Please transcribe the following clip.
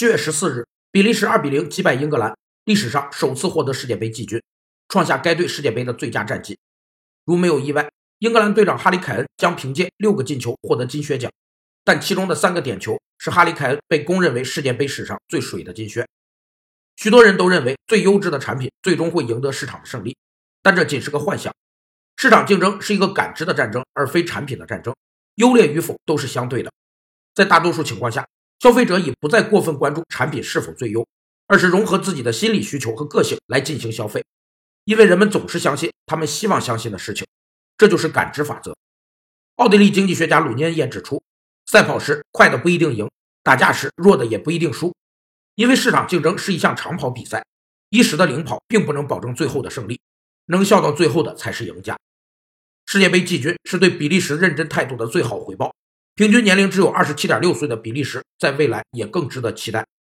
七月十四日，比利时二比零击败英格兰，历史上首次获得世界杯季军，创下该队世界杯的最佳战绩。如没有意外，英格兰队长哈里凯恩将凭借六个进球获得金靴奖，但其中的三个点球是哈里凯恩被公认为世界杯史上最水的金靴。许多人都认为最优质的产品最终会赢得市场的胜利，但这仅是个幻想。市场竞争是一个感知的战争，而非产品的战争。优劣与否都是相对的，在大多数情况下，消费者已不再过分关注产品是否最优，而是融合自己的心理需求和个性来进行消费，因为人们总是相信他们希望相信的事情，这就是感知法则。奥地利经济学家鲁尼恩也指出，赛跑时快的不一定赢，打架时弱的也不一定输，因为市场竞争是一项长跑比赛，一时的领跑并不能保证最后的胜利，能笑到最后的才是赢家。世界杯季军是对比利时认真态度的最好回报。平均年龄只有二十七点六岁的比利时，在未来也更值得期待。